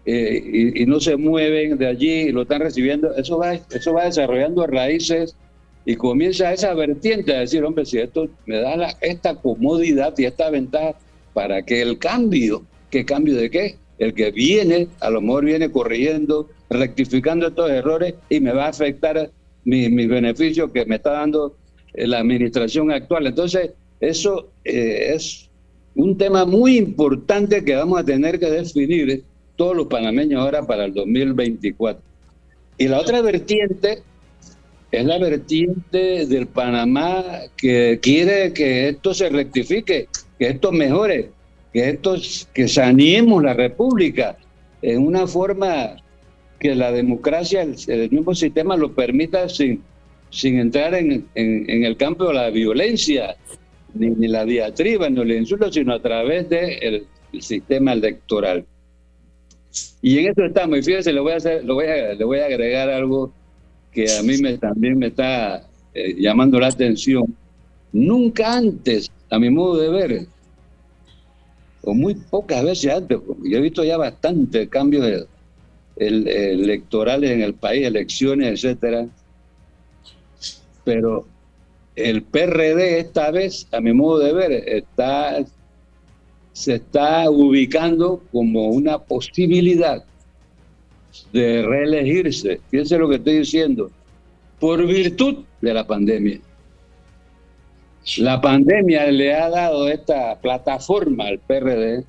eh, y, no se mueven de allí y lo están recibiendo, eso va, eso va desarrollando raíces y comienza esa vertiente a decir, hombre, si esto me da esta comodidad y esta ventaja, ¿para que el cambio? ¿Qué cambio de qué? el que viene, a lo mejor viene corrigiendo, rectificando estos errores y me va a afectar mis mi beneficios que me está dando eh, la administración actual. Entonces, eso eh, es un tema muy importante que vamos a tener que definir todos los panameños ahora para el 2024. Y la otra vertiente es la vertiente del Panamá que quiere que esto se rectifique, que esto mejore que, estos, que saneemos la República en una forma que la democracia, el, mismo sistema lo permita sin, sin entrar en, en, el campo de la violencia, ni, ni, la diatriba, ni el insulto, sino a través del sistema electoral. Y en eso estamos. Y fíjese, le voy a, hacer, le voy a, le voy a agregar algo que a mí me, también me está eh, llamando la atención. Nunca antes, a mi modo de ver, o muy pocas veces antes, yo he visto ya bastantes cambios electorales en el país, elecciones, etcétera, pero el PRD esta vez, a mi modo de ver, está, se está ubicando como una posibilidad de reelegirse. Fíjense lo que estoy diciendo. Por virtud de la pandemia. La pandemia le ha dado esta plataforma al PRD.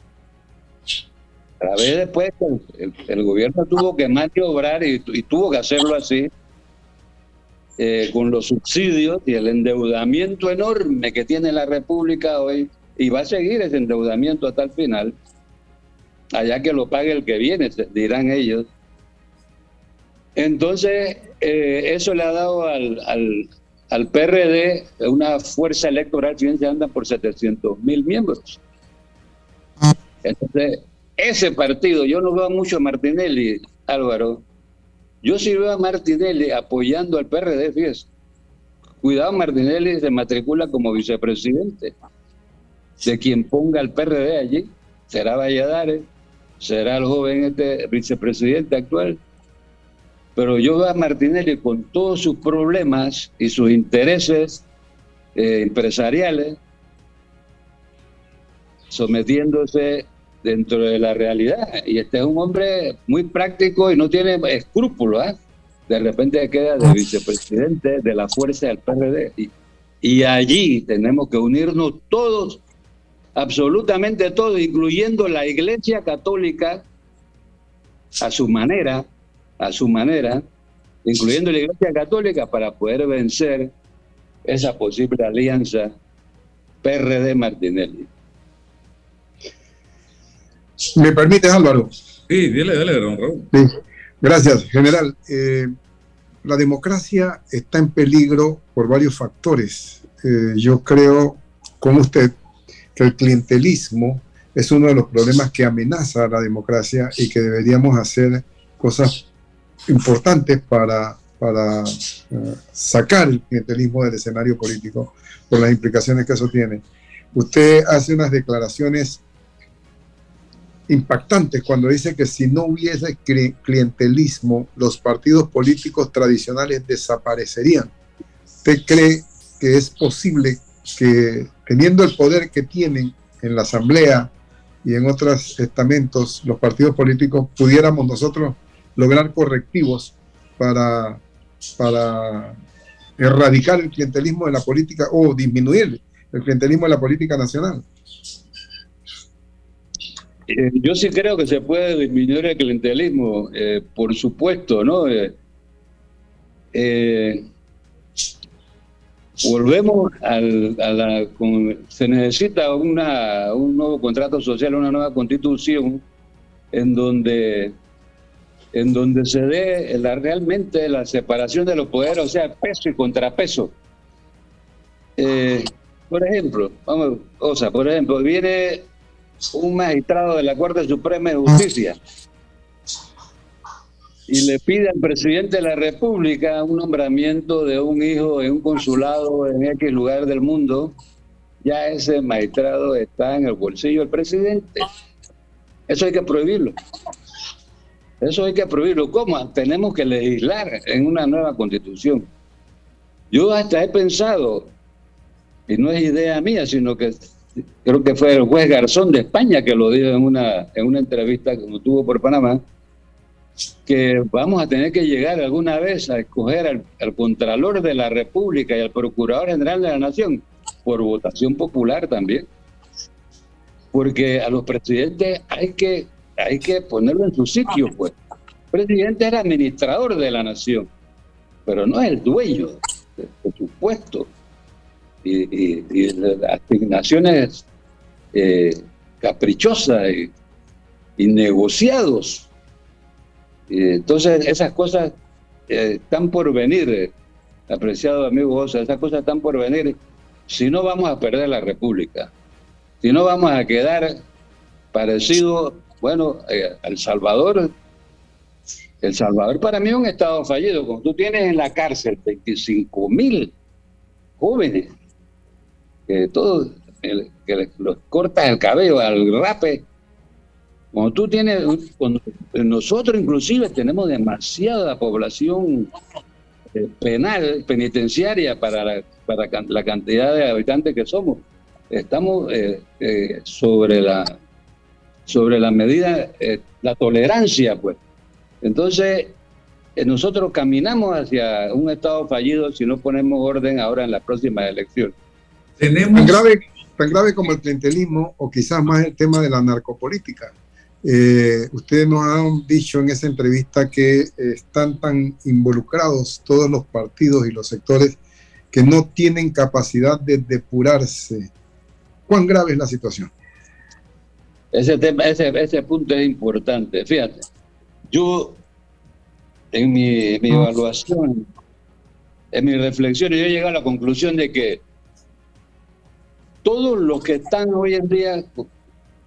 A vez después el, el, gobierno tuvo que maniobrar y, y tuvo que hacerlo así eh, con los subsidios y el endeudamiento enorme que tiene la República hoy, y va a seguir ese endeudamiento hasta el final, allá que lo pague el que viene, dirán ellos. Entonces, eh, eso le ha dado al, al, al, PRD una fuerza electoral, fíjense, anda por 700 mil miembros. Entonces, ese partido, yo no veo mucho a Martinelli, Álvaro, yo sí veo a Martinelli apoyando al PRD, fíjese. Cuidado, Martinelli se matricula como vicepresidente. De quien ponga al PRD allí, será Valladares, será el joven este vicepresidente actual. Pero yo veo a Martinelli con todos sus problemas y sus intereses eh, empresariales, sometiéndose dentro de la realidad. Y este es un hombre muy práctico y no tiene escrúpulos. ¿eh? De repente queda de vicepresidente de la fuerza del PRD. Y, y allí tenemos que unirnos todos, absolutamente todos, incluyendo la Iglesia Católica, a su manera, a su manera, incluyendo la Iglesia Católica, para poder vencer esa posible alianza PRD-Martinelli. ¿Me permites, Álvaro? Sí, dile, dile, don Raúl. Sí. Gracias, general. Eh, la democracia está en peligro por varios factores. Eh, yo creo, como usted, que el clientelismo es uno de los problemas que amenaza a la democracia y que deberíamos hacer cosas importantes para, para uh, sacar el clientelismo del escenario político por las implicaciones que eso tiene. Usted hace unas declaraciones impactantes cuando dice que si no hubiese clientelismo, los partidos políticos tradicionales desaparecerían. ¿Usted cree que es posible que teniendo el poder que tienen en la Asamblea y en otros estamentos, los partidos políticos pudiéramos nosotros lograr correctivos para, para erradicar el clientelismo de la política o disminuir el clientelismo de la política nacional? Eh, yo sí creo que se puede disminuir el clientelismo, eh, por supuesto, ¿no? Eh, volvemos al, a la... se necesita una, un nuevo contrato social, una nueva constitución en donde en donde se dé la, realmente la separación de los poderes, o sea, peso y contrapeso. por ejemplo, vamos, o sea, por ejemplo, viene un magistrado de la Corte Suprema de Justicia y le pide al presidente de la República un nombramiento de un hijo en un consulado en X lugar del mundo, ya ese magistrado está en el bolsillo del presidente. Eso hay que prohibirlo. Eso hay que prohibirlo. ¿Cómo? Tenemos que legislar en una nueva constitución. Yo hasta he pensado, y no es idea mía, sino que creo que fue el juez Garzón de España que lo dijo en una, en una entrevista que tuvo por Panamá, que vamos a tener que llegar alguna vez a escoger al, al, Contralor de la República y al Procurador General de la Nación por votación popular también. Porque a los presidentes hay que, hay que ponerlo en su sitio, pues. El presidente era administrador de la nación, pero no es el dueño de, de su puesto y, y, asignaciones eh, caprichosas y, negociados. entonces, esas cosas eh, están por venir, eh, apreciado amigo Osa, esas cosas están por venir. Si no, vamos a perder la República. Si no, vamos a quedar parecido Bueno, eh, El Salvador, El Salvador para mí es un estado fallido. Cuando tú tienes en la cárcel 25 mil jóvenes, que todos, que los cortas el cabello al rape, cuando tú tienes, cuando nosotros inclusive tenemos demasiada población eh, penal, penitenciaria para la, para la cantidad de habitantes que somos. Estamos eh, sobre la sobre la medida, eh, la tolerancia, pues. Entonces, eh, nosotros caminamos hacia un Estado fallido si no ponemos orden ahora en la próxima elección. Tan grave, tan grave como el clientelismo o quizás más el tema de la narcopolítica. Eh, ustedes nos han dicho en esa entrevista que eh, están tan involucrados todos los partidos y los sectores que no tienen capacidad de depurarse. ¿Cuán grave es la situación? Ese tema, ese, ese punto es importante. Fíjate, yo en mi, mi evaluación, en mi reflexión, yo llegué a la conclusión de que todos los que están hoy en día con-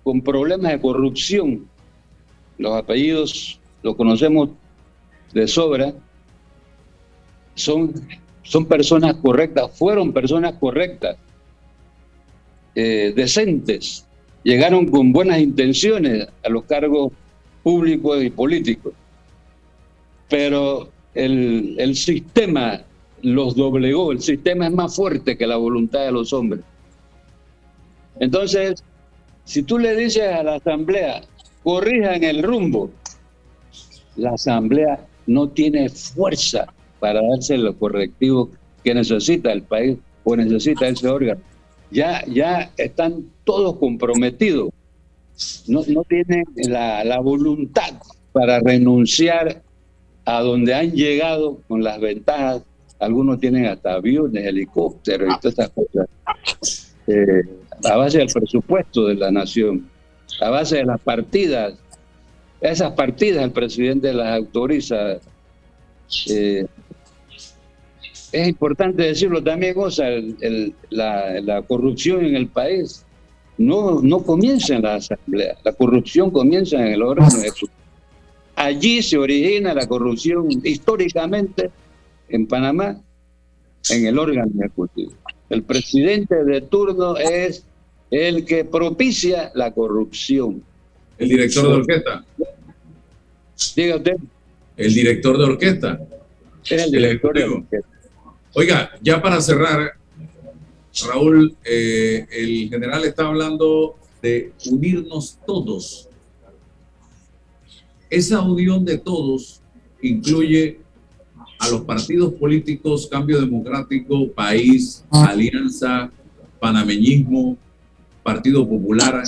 con problemas de corrupción, los apellidos los conocemos de sobra, son, son personas correctas, fueron personas correctas, eh, decentes, llegaron con buenas intenciones a los cargos públicos y políticos. Pero el, sistema los doblegó, el sistema es más fuerte que la voluntad de los hombres. Entonces, si tú le dices a la asamblea, corrijan el rumbo, la asamblea no tiene fuerza para darse los correctivos que necesita el país o necesita ese órgano. Ya, ya están todos comprometidos. No, tienen la, la voluntad para renunciar a donde han llegado con las ventajas. Algunos tienen hasta aviones, helicópteros y todas estas cosas. Eh, a base del presupuesto de la nación, a base de las partidas. Esas partidas el presidente las autoriza. Eh, es importante decirlo también, el- el- la, la corrupción en el país no, no comienza en la asamblea, la corrupción comienza en el órgano ejecutivo. Allí se origina la corrupción históricamente en Panamá, en el órgano ejecutivo. El presidente de turno es el que propicia la corrupción. El director de orquesta. Diga usted. El director de orquesta. Es el director de orquesta. Oiga, ya para cerrar, Raúl, eh, el general está hablando de unirnos todos. Esa unión de todos incluye a los partidos políticos, Cambio Democrático, País, Alianza, Panameñismo, Partido Popular,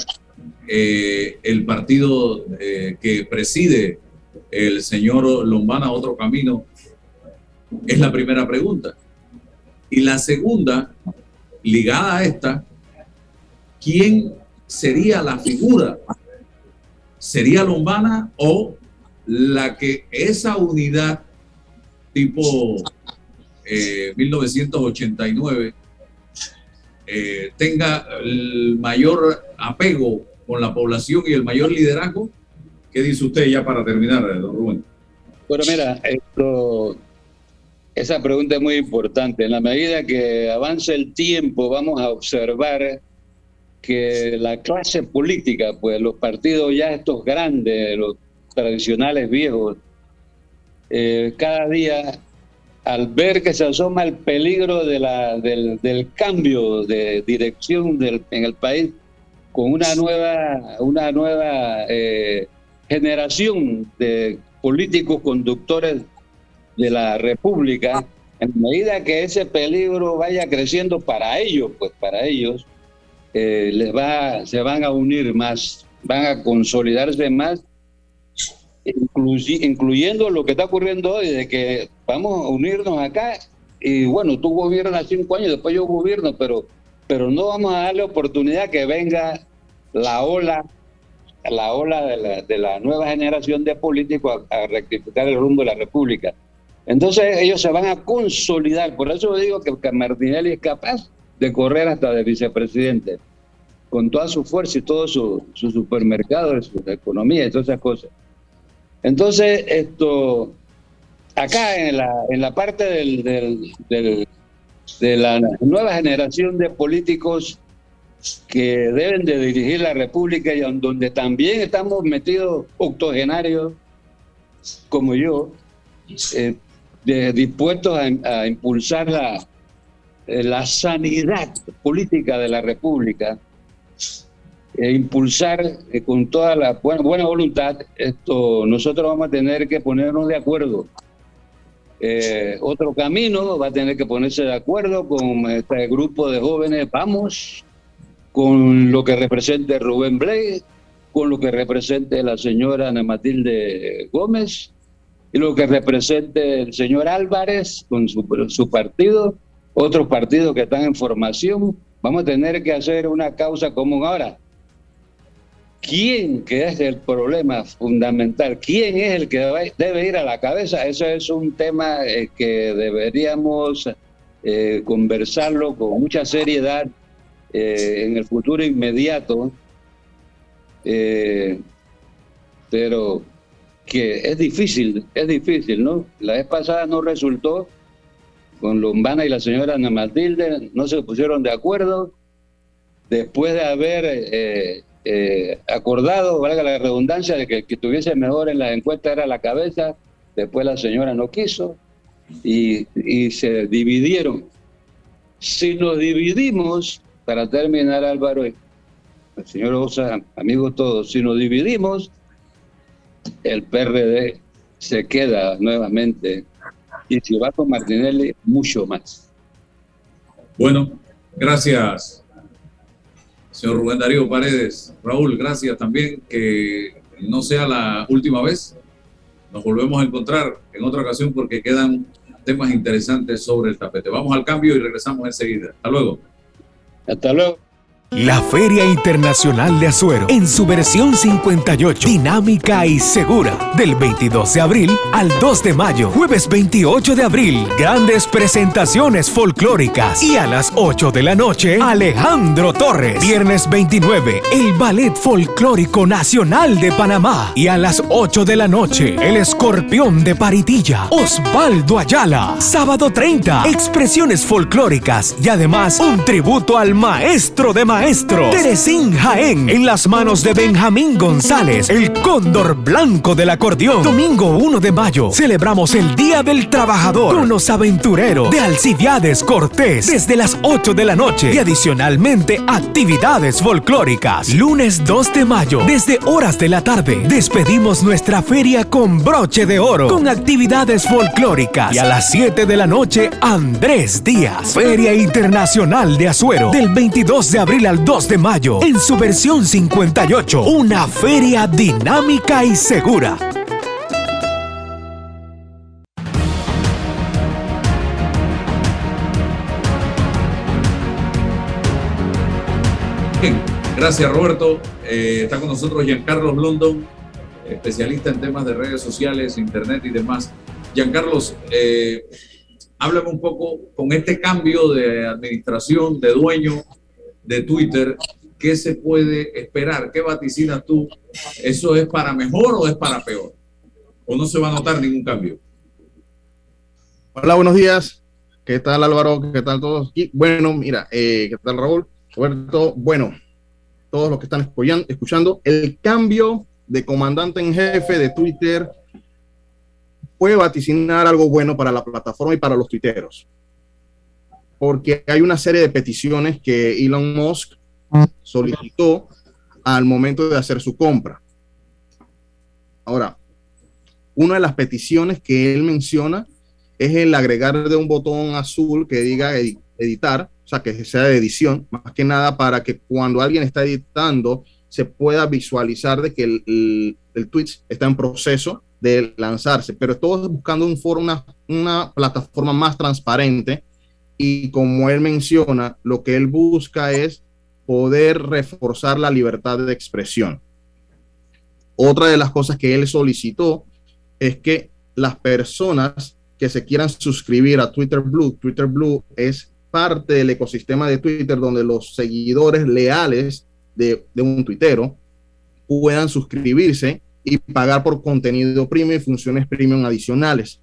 eh, el partido eh, que preside el señor Lombana, Otro Camino. Es la primera pregunta. Y la segunda, ligada a esta, ¿quién sería la figura? ¿Sería Lombana o la que esa unidad tipo eh, 1989 eh, tenga el mayor apego con la población y el mayor liderazgo? ¿Qué dice usted ya para terminar, don Rubén? Bueno, mira, esto, esa pregunta es muy importante. En la medida que avance el tiempo, vamos a observar que la clase política, pues los partidos ya estos grandes, los tradicionales viejos, eh, cada día, al ver que se asoma el peligro de la, del, del cambio de dirección del, en el país, con una nueva, una nueva eh, generación de políticos conductores de la República, en medida que ese peligro vaya creciendo para ellos, pues para ellos, eh, les va, se van a unir más, van a consolidarse más, incluyendo lo que está ocurriendo hoy, de que vamos a unirnos acá y bueno, tú gobiernas cinco años, después yo gobierno, pero, pero no vamos a darle oportunidad que venga la ola la ola de la, de la nueva generación de políticos a, a rectificar el rumbo de la República. Entonces ellos se van a consolidar, por eso digo que, Martinelli es capaz de correr hasta de vicepresidente. con toda su fuerza y todo su, su supermercado, su economía y todas esas cosas. Entonces, esto, acá en la, en la parte del, del, del, de la nueva generación de políticos que deben de dirigir la República y donde también estamos metidos octogenarios como yo, eh, dispuestos a, impulsar la, eh, la sanidad política de la República, e impulsar eh, con toda la buena, buena, voluntad esto, nosotros vamos a tener que ponernos de acuerdo. otro camino va a tener que ponerse de acuerdo con este grupo de jóvenes, vamos con lo que represente Rubén Blake, con lo que represente la señora Ana Matilde Gómez y lo que represente el señor Álvarez con su, partido, otros partidos que están en formación. Vamos a tener que hacer una causa común ahora. ¿Quién es el problema fundamental? ¿Quién es el que debe ir a la cabeza? Eso es un tema eh, que deberíamos eh, conversarlo con mucha seriedad eh, en el futuro inmediato, eh, pero que es difícil, es difícil, ¿no? La vez pasada no resultó con Lombana y la señora Ana Matilde, no se pusieron de acuerdo. Después de haber eh, acordado, valga la redundancia, de que el que tuviese mejor en la encuesta era la cabeza, después la señora no quiso y, y se dividieron. Si nos dividimos, para terminar, Álvaro, el señor Osa, amigos todos, si nos dividimos, el PRD se queda nuevamente y si va con Martinelli, mucho más. Bueno, gracias, señor Rubén Darío Paredes. Raúl, gracias también. Que no sea la última vez. Nos volvemos a encontrar en otra ocasión porque quedan temas interesantes sobre el tapete. Vamos al cambio y regresamos enseguida. Hasta luego. Hasta luego. La Feria Internacional de Azuero, en su versión 58, dinámica y segura, del 22 de abril al 2 de mayo, jueves 28 de abril, grandes presentaciones folclóricas. Y a las 8 de la noche, Alejandro Torres, viernes 29, el Ballet Folclórico Nacional de Panamá. Y a las 8 de la noche, el Escorpión de Paritilla, Osvaldo Ayala, sábado 30, expresiones folclóricas y además un tributo al maestro de maestro. Teresín Jaén. En las manos de Benjamín González, el cóndor blanco del acordeón. Domingo 1 de mayo celebramos el Día del Trabajador con los aventureros de Alcibiades Cortés. Desde las 8 de la noche. Y adicionalmente actividades folclóricas. Lunes 2 de mayo desde horas de la tarde despedimos nuestra feria con broche de oro con actividades folclóricas. Y a las 7 de la noche Andrés Díaz, Feria Internacional de Azuero del 22 de abril al 2 de mayo en su versión 58. Una feria dinámica y segura. Bien, gracias Roberto. Eh, está con nosotros Giancarlos London, especialista en temas de redes sociales, internet y demás. Giancarlos, eh, háblame un poco con este cambio de administración, de dueño, de Twitter, ¿qué se puede esperar? ¿Qué vaticinas tú? ¿Eso es para mejor o es para peor? ¿O no se va a notar ningún cambio? Hola, buenos días. ¿Qué tal Álvaro? ¿Qué tal todos? Y bueno, mira, eh, ¿qué tal Raúl? Bueno, todos los que están escuchando, el cambio de comandante en jefe de Twitter puede vaticinar algo bueno para la plataforma y para los tuiteros porque hay una serie de peticiones que Elon Musk solicitó al momento de hacer su compra. Ahora, una de las peticiones que él menciona es el agregar de un botón azul que diga editar, o sea, que sea de edición, más que nada para que cuando alguien está editando se pueda visualizar de que el, el, tweet está en proceso de lanzarse, pero todo buscando un una, una plataforma más transparente y como él menciona, lo que él busca es poder reforzar la libertad de expresión. Otra de las cosas que él solicitó es que las personas que se quieran suscribir a Twitter Blue, Twitter Blue es parte del ecosistema de Twitter donde los seguidores leales de, de un tuitero puedan suscribirse y pagar por contenido premium y funciones premium adicionales.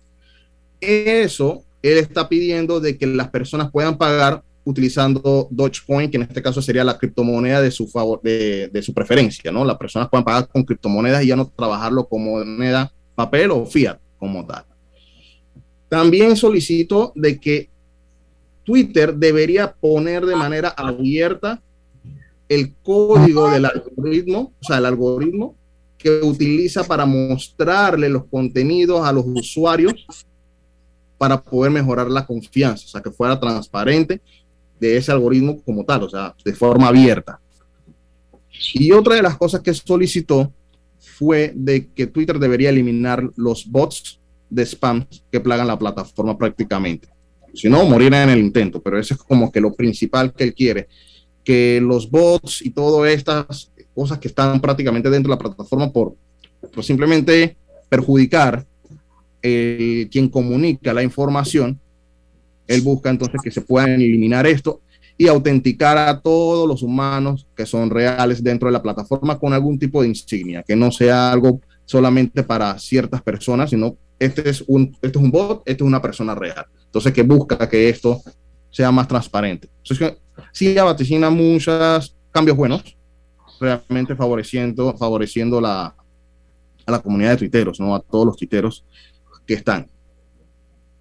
Eso él está pidiendo de que las personas puedan pagar utilizando Dogecoin, que en este caso sería la criptomoneda de su favor, de, de, su preferencia, ¿no? Las personas puedan pagar con criptomonedas y ya no trabajarlo como moneda papel o fiat como tal. También solicito de que Twitter debería poner de manera abierta el código del algoritmo, o sea, el algoritmo que utiliza para mostrarle los contenidos a los usuarios para poder mejorar la confianza, o sea, que fuera transparente de ese algoritmo como tal, o sea, de forma abierta. Y otra de las cosas que solicitó fue de que Twitter debería eliminar los bots de spam que plagan la plataforma prácticamente. Si no, morirá en el intento, pero eso es como que lo principal que él quiere, que los bots y todas estas cosas que están prácticamente dentro de la plataforma por, por simplemente perjudicar eh, quien comunica la información, él busca entonces que se puedan eliminar esto y autenticar a todos los humanos que son reales dentro de la plataforma con algún tipo de insignia, que no sea algo solamente para ciertas personas, sino este es un, este es un bot, este es una persona real. Entonces, que busca que esto sea más transparente. Entonces, sí vaticina muchos cambios buenos, realmente favoreciendo, favoreciendo la, a la comunidad de tuiteros, ¿no? A todos los tuiteros que están.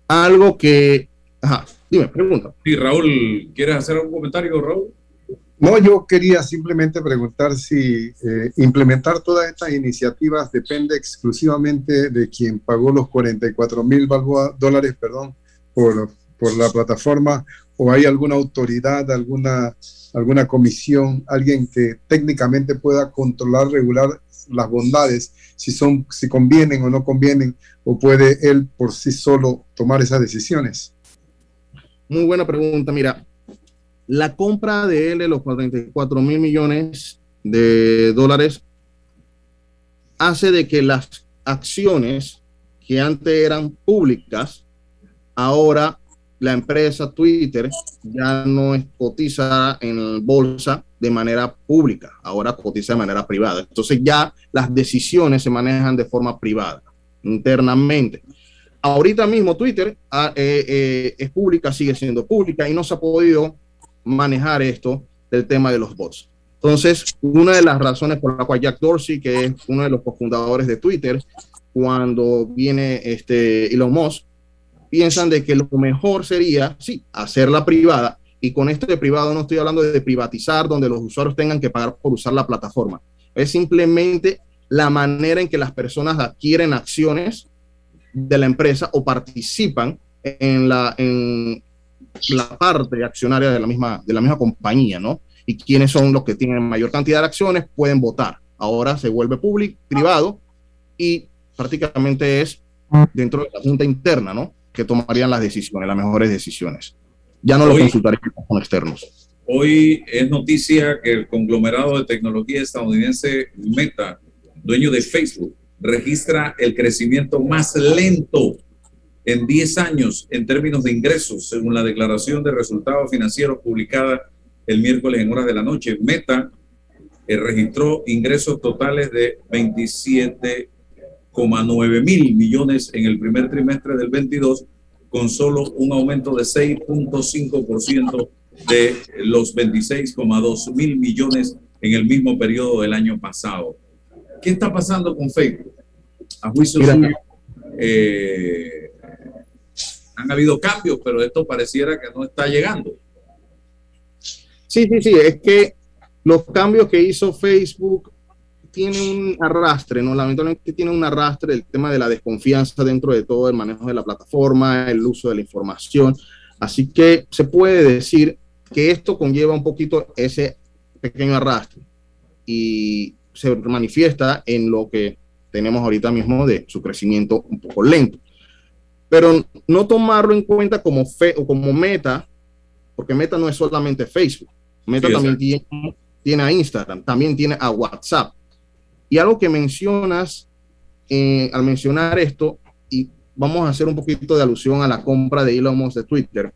Algo que... Ajá, dime, pregunta. Sí, Raúl, ¿quieres hacer algún comentario, Raúl? No, yo quería simplemente preguntar si eh, implementar todas estas iniciativas depende exclusivamente de quien pagó los 44 mil dólares perdón, por, por la plataforma o hay alguna autoridad, alguna, alguna comisión, alguien que técnicamente pueda controlar, regular las bondades, si, son, si convienen o no convienen, o puede él por sí solo tomar esas decisiones. Muy buena pregunta. Mira, la compra de él de los 44 mil millones de dólares hace de que las acciones que antes eran públicas, ahora la empresa Twitter ya no cotiza en bolsa de manera pública, ahora cotiza de manera privada. Entonces ya las decisiones se manejan de forma privada, internamente. Ahorita mismo Twitter ah, eh, eh, es pública, sigue siendo pública y no se ha podido manejar esto del tema de los bots. Entonces, una de las razones por la cual Jack Dorsey, que es uno de los cofundadores de Twitter, cuando viene este Elon Musk, piensan de que lo mejor sería, sí, hacerla privada. Y con esto de privado no estoy hablando de privatizar, donde los usuarios tengan que pagar por usar la plataforma. Es simplemente la manera en que las personas adquieren acciones de la empresa o participan en la, en, la parte accionaria de la misma, de la misma compañía, ¿no? Y quiénes son los que tienen mayor cantidad de acciones pueden votar. Ahora se vuelve público, privado y prácticamente es dentro de la junta interna, ¿no? Que tomarían las decisiones, las mejores decisiones. Ya no lo consultarían con externos. Hoy es noticia que el conglomerado de tecnología estadounidense Meta, dueño de Facebook, registra el crecimiento más lento en 10 años en términos de ingresos, según la declaración de resultados financieros publicada el miércoles en horas de la noche. Meta eh, registró ingresos totales de 27,9 mil millones en el primer trimestre del 22, con solo un aumento de 6.5% de los 26,2 mil millones en el mismo periodo del año pasado. ¿Qué está pasando con Facebook? A juicio suyo, eh, han habido cambios, pero esto pareciera que no está llegando. Sí, sí, sí, es que los cambios que hizo Facebook tienen un arrastre, ¿no? Lamentablemente tiene un arrastre el tema de la desconfianza dentro de todo el manejo de la plataforma, el uso de la información. Así que se puede decir que esto conlleva un poquito ese pequeño arrastre y se manifiesta en lo que tenemos ahorita mismo de su crecimiento un poco lento pero no tomarlo en cuenta como, fe, o como meta, porque meta no es solamente Facebook, meta también tiene, tiene, a Instagram, también tiene a WhatsApp. Y algo que mencionas eh, al mencionar esto, y vamos a hacer un poquito de alusión a la compra de Elon Musk de Twitter.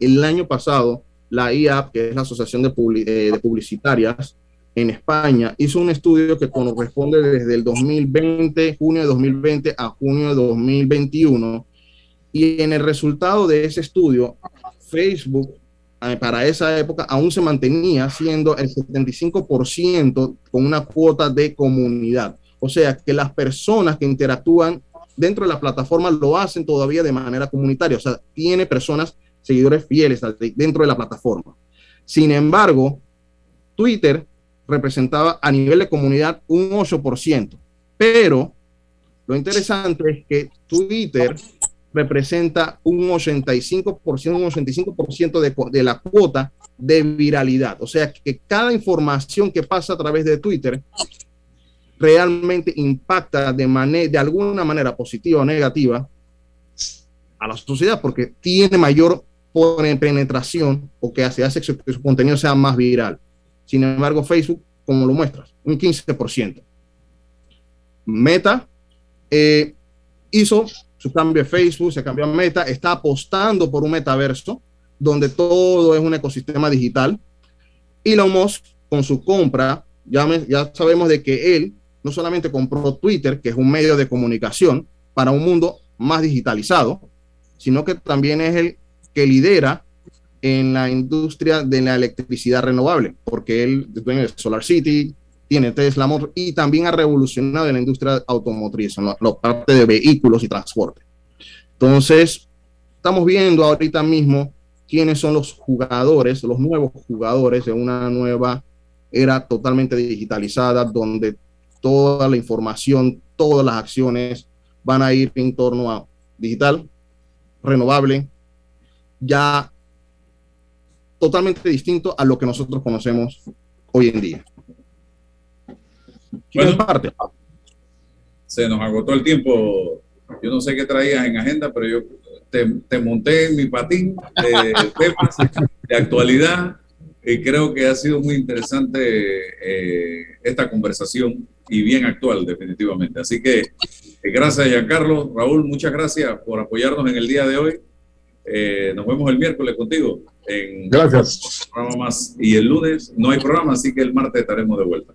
El año pasado, la IAP, que es la Asociación de, eh, de Publicitarias, en España hizo un estudio que corresponde desde el 2020, junio de 2020 a junio de 2021. Y en el resultado de ese estudio, Facebook para esa época aún se mantenía siendo el 75% con una cuota de comunidad. O sea, que las personas que interactúan dentro de la plataforma lo hacen todavía de manera comunitaria. O sea, tiene personas, seguidores fieles dentro de la plataforma. Sin embargo, Twitter representaba a nivel de comunidad un 8%. Pero lo interesante es que Twitter representa un 85%, un 85% de, de la cuota de viralidad. O sea que cada información que pasa a través de Twitter realmente impacta de, de alguna manera positiva o negativa a la sociedad porque tiene mayor penetración o que hace, hace que su contenido sea más viral. Sin embargo, Facebook, como lo muestras, un 15%. Meta eh, hizo su cambio de Facebook, se cambió a Meta, está apostando por un metaverso donde todo es un ecosistema digital. Elon Musk, con su compra, ya, ya sabemos de que él no solamente compró Twitter, que es un medio de comunicación para un mundo más digitalizado, sino que también es el que lidera en la industria de la electricidad renovable, porque él tiene Solar City, tiene Tesla y también ha revolucionado en la industria automotriz, en la, parte de vehículos y transporte. Entonces, estamos viendo ahorita mismo quiénes son los jugadores, los nuevos jugadores de una nueva era totalmente digitalizada, donde toda la información, todas las acciones van a ir en torno a digital, renovable, ya totalmente distinto a lo que nosotros conocemos hoy en día. Bueno, parte? Se nos agotó el tiempo. Yo no sé qué traías en agenda, pero yo te, monté en mi patín de temas de actualidad y creo que ha sido muy interesante eh, esta conversación y bien actual, definitivamente. Así que eh, gracias, Giancarlo. Raúl, muchas gracias por apoyarnos en el día de hoy. Eh, nos vemos el miércoles contigo. En gracias. Programa más. Y el lunes no hay programa, así que el martes estaremos de vuelta.